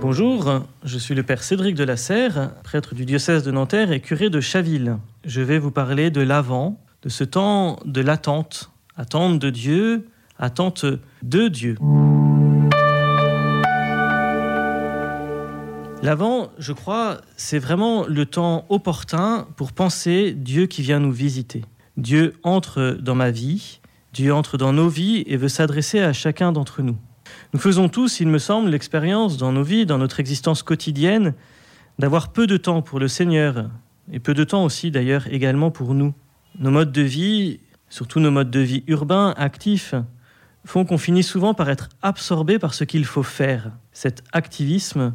Bonjour, je suis le père Cédric de la Serre, prêtre du diocèse de Nanterre et curé de Chaville. Je vais vous parler de l'avant, de ce temps de l'attente, attente de Dieu, attente de Dieu. L'avant, je crois, c'est vraiment le temps opportun pour penser Dieu qui vient nous visiter. Dieu entre dans ma vie, Dieu entre dans nos vies et veut s'adresser à chacun d'entre nous. Nous faisons tous, il me semble, l'expérience dans nos vies, dans notre existence quotidienne, d'avoir peu de temps pour le Seigneur, et peu de temps aussi d'ailleurs également pour nous. Nos modes de vie, surtout nos modes de vie urbains, actifs, font qu'on finit souvent par être absorbé par ce qu'il faut faire. Cet activisme,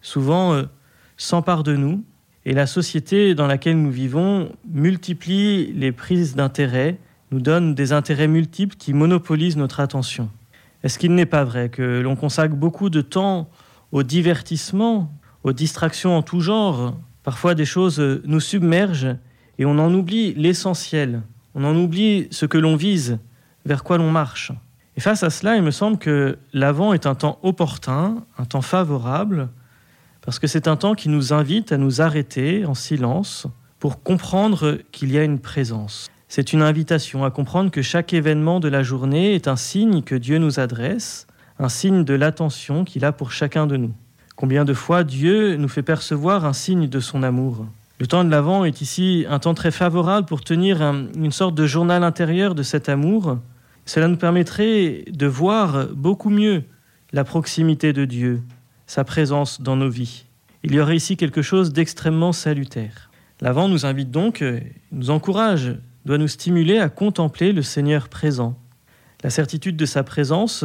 souvent, euh, s'empare de nous, et la société dans laquelle nous vivons multiplie les prises d'intérêt, nous donne des intérêts multiples qui monopolisent notre attention. Est-ce qu'il n'est pas vrai que l'on consacre beaucoup de temps au divertissement, aux distractions en tout genre? Parfois des choses nous submergent et on en oublie l'essentiel, on en oublie ce que l'on vise, vers quoi l'on marche. Et face à cela, il me semble que l'avant est un temps opportun, un temps favorable, parce que c'est un temps qui nous invite à nous arrêter en silence pour comprendre qu'il y a une présence. C'est une invitation à comprendre que chaque événement de la journée est un signe que Dieu nous adresse, un signe de l'attention qu'il a pour chacun de nous. Combien de fois Dieu nous fait percevoir un signe de son amour? Le temps de l'Avent est ici un temps très favorable pour tenir une sorte de journal intérieur de cet amour. Cela nous permettrait de voir beaucoup mieux la proximité de Dieu, sa présence dans nos vies. Il y aurait ici quelque chose d'extrêmement salutaire. L'Avent nous invite donc, nous encourage doit nous stimuler à contempler le Seigneur présent. La certitude de sa présence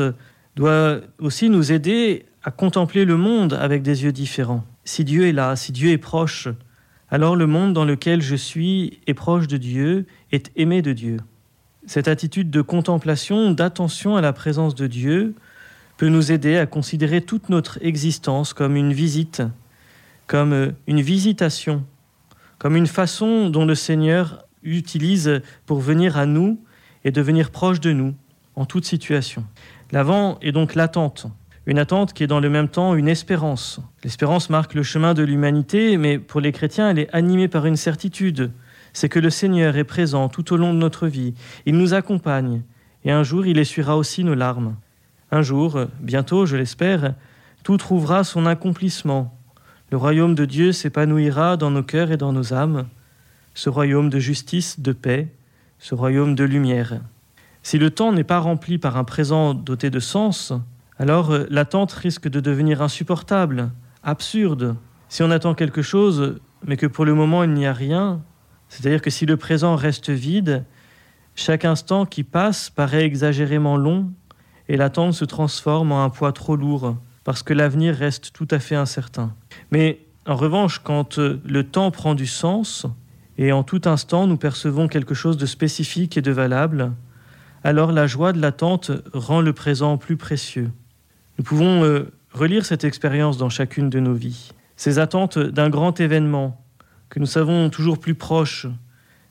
doit aussi nous aider à contempler le monde avec des yeux différents. Si Dieu est là, si Dieu est proche, alors le monde dans lequel je suis est proche de Dieu, est aimé de Dieu. Cette attitude de contemplation, d'attention à la présence de Dieu, peut nous aider à considérer toute notre existence comme une visite, comme une visitation, comme une façon dont le Seigneur utilise pour venir à nous et devenir proche de nous en toute situation. L'avant est donc l'attente, une attente qui est dans le même temps une espérance. L'espérance marque le chemin de l'humanité, mais pour les chrétiens, elle est animée par une certitude, c'est que le Seigneur est présent tout au long de notre vie, il nous accompagne, et un jour il essuiera aussi nos larmes. Un jour, bientôt, je l'espère, tout trouvera son accomplissement. Le royaume de Dieu s'épanouira dans nos cœurs et dans nos âmes ce royaume de justice, de paix, ce royaume de lumière. Si le temps n'est pas rempli par un présent doté de sens, alors euh, l'attente risque de devenir insupportable, absurde. Si on attend quelque chose, mais que pour le moment il n'y a rien, c'est-à-dire que si le présent reste vide, chaque instant qui passe paraît exagérément long et l'attente se transforme en un poids trop lourd, parce que l'avenir reste tout à fait incertain. Mais en revanche, quand euh, le temps prend du sens, et en tout instant nous percevons quelque chose de spécifique et de valable, alors la joie de l'attente rend le présent plus précieux. Nous pouvons euh, relire cette expérience dans chacune de nos vies. Ces attentes d'un grand événement que nous savons toujours plus proche,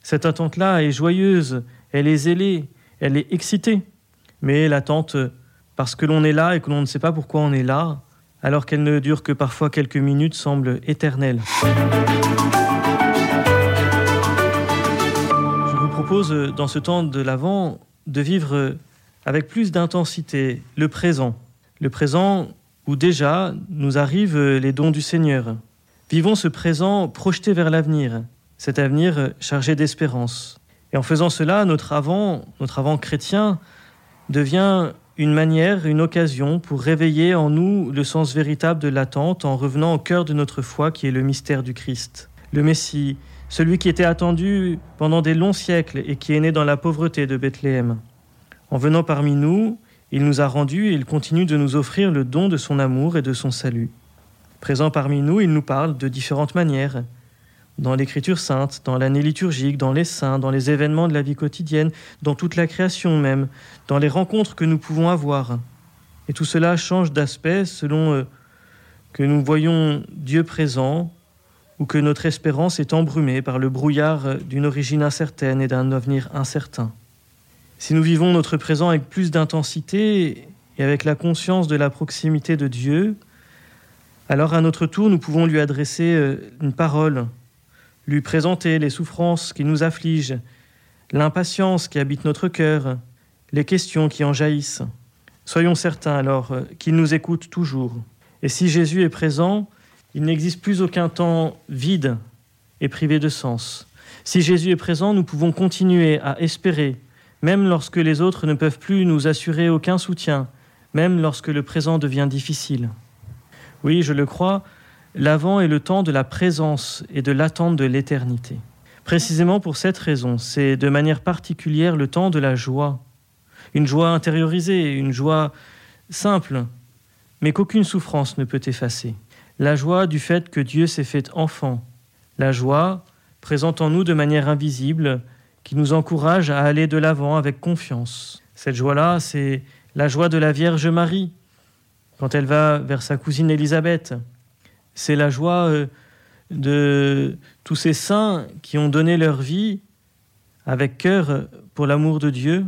cette attente-là est joyeuse, elle est zélée, elle est excitée, mais l'attente, parce que l'on est là et que l'on ne sait pas pourquoi on est là, alors qu'elle ne dure que parfois quelques minutes, semble éternelle. Propose euh, dans ce temps de l'Avent de vivre euh, avec plus d'intensité le présent. Le présent où déjà nous arrivent euh, les dons du Seigneur. Vivons ce présent projeté vers l'avenir, cet avenir chargé d'espérance. Et en faisant cela, notre avant, notre avant chrétien devient une manière, une occasion pour réveiller en nous le sens véritable de l'attente en revenant au cœur de notre foi qui est le mystère du Christ. Le Messie, celui qui était attendu pendant des longs siècles et qui est né dans la pauvreté de Bethléem. En venant parmi nous, il nous a rendus et il continue de nous offrir le don de son amour et de son salut. Présent parmi nous, il nous parle de différentes manières, dans l'Écriture sainte, dans l'année liturgique, dans les saints, dans les événements de la vie quotidienne, dans toute la création même, dans les rencontres que nous pouvons avoir. Et tout cela change d'aspect selon euh, que nous voyons Dieu présent ou que notre espérance est embrumée par le brouillard d'une origine incertaine et d'un avenir incertain. Si nous vivons notre présent avec plus d'intensité et avec la conscience de la proximité de Dieu, Alors à notre tour, nous pouvons lui adresser euh, une parole, lui présenter les souffrances qui nous affligent, l'impatience qui habite notre cœur, les questions qui en jaillissent. Soyons certains alors euh, qu'il nous écoute toujours. Et si Jésus est présent, il n'existe plus aucun temps vide et privé de sens. Si Jésus est présent, nous pouvons continuer à espérer, même lorsque les autres ne peuvent plus nous assurer aucun soutien, même lorsque le présent devient difficile. Oui, je le crois, l'avant est le temps de la présence et de l'attente de l'éternité. Précisément pour cette raison, c'est de manière particulière le temps de la joie, une joie intériorisée, une joie simple, mais qu'aucune souffrance ne peut effacer. La joie du fait que Dieu s'est fait enfant, la joie présente en nous de manière invisible, qui nous encourage à aller de l'avant avec confiance. Cette joie-là, c'est la joie de la Vierge Marie, quand elle va vers sa cousine Élisabeth. C'est la joie euh, de tous ces saints qui ont donné leur vie avec cœur pour l'amour de Dieu.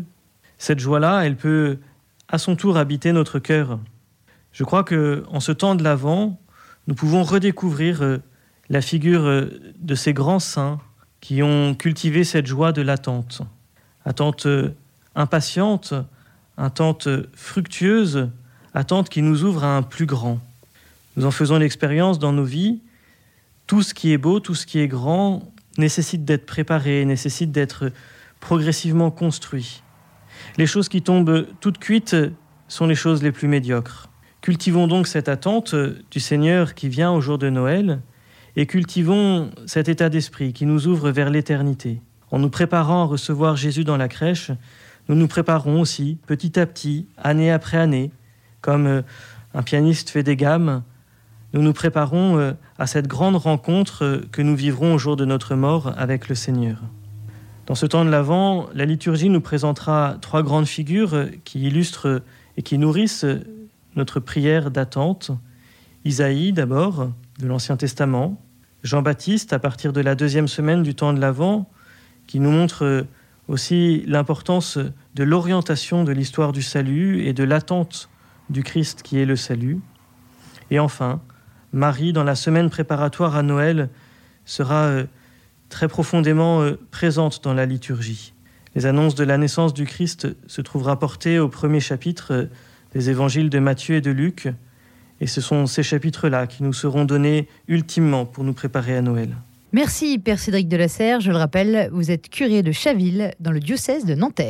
Cette joie-là, elle peut à son tour habiter notre cœur. Je crois que en ce temps de l'Avent, nous pouvons redécouvrir euh, la figure euh, de ces grands saints qui ont cultivé cette joie de l'attente. Attente euh, impatiente, attente fructueuse, attente qui nous ouvre à un plus grand. Nous en faisons l'expérience dans nos vies. Tout ce qui est beau, tout ce qui est grand nécessite d'être préparé, nécessite d'être progressivement construit. Les choses qui tombent toutes cuites sont les choses les plus médiocres. Cultivons donc cette attente du Seigneur qui vient au jour de Noël et cultivons cet état d'esprit qui nous ouvre vers l'éternité. En nous préparant à recevoir Jésus dans la crèche, nous nous préparons aussi, petit à petit, année après année, comme euh, un pianiste fait des gammes, nous nous préparons euh, à cette grande rencontre euh, que nous vivrons au jour de notre mort avec le Seigneur. Dans ce temps de l'Avent, la liturgie nous présentera trois grandes figures qui illustrent et qui nourrissent notre prière d'attente. Isaïe d'abord, de l'Ancien Testament, Jean-Baptiste à partir de la deuxième semaine du temps de l'Avent, qui nous montre aussi l'importance de l'orientation de l'histoire du salut et de l'attente du Christ qui est le salut. Et enfin, Marie, dans la semaine préparatoire à Noël, sera euh, très profondément euh, présente dans la liturgie. Les annonces de la naissance du Christ se trouvent rapportées au premier chapitre euh, des évangiles de Matthieu et de Luc, et ce sont ces chapitres-là qui nous seront donnés ultimement pour nous préparer à Noël. Merci Père Cédric de la Serre. Je le rappelle, vous êtes curé de Chaville dans le diocèse de Nanterre.